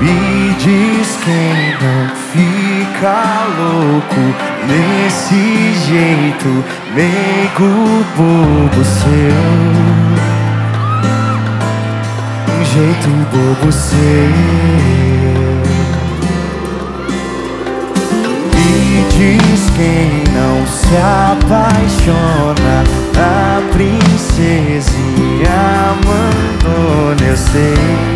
E diz quem não fica louco Desse jeito, meigo bobo seu. Um jeito bobo seu. E diz quem não se apaixona A princesinha abandona, eu sei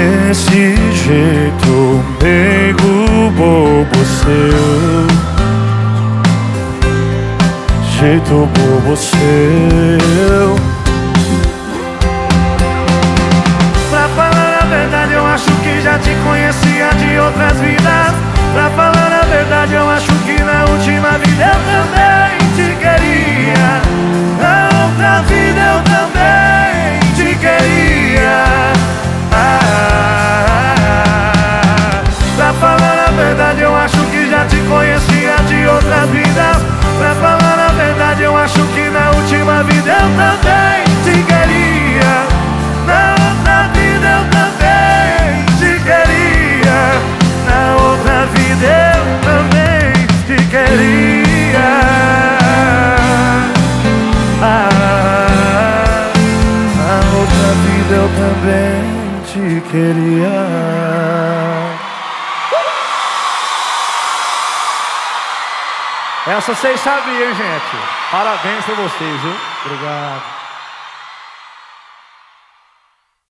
Desse jeito, meigo bobo seu. Jeito bobo seu. Pra falar a verdade eu acho que já te conhecia de outras vidas. Pra falar a verdade eu acho que na última vida eu também eu também te queria. Essa vocês sabiam, gente. Parabéns pra vocês, viu? Obrigado.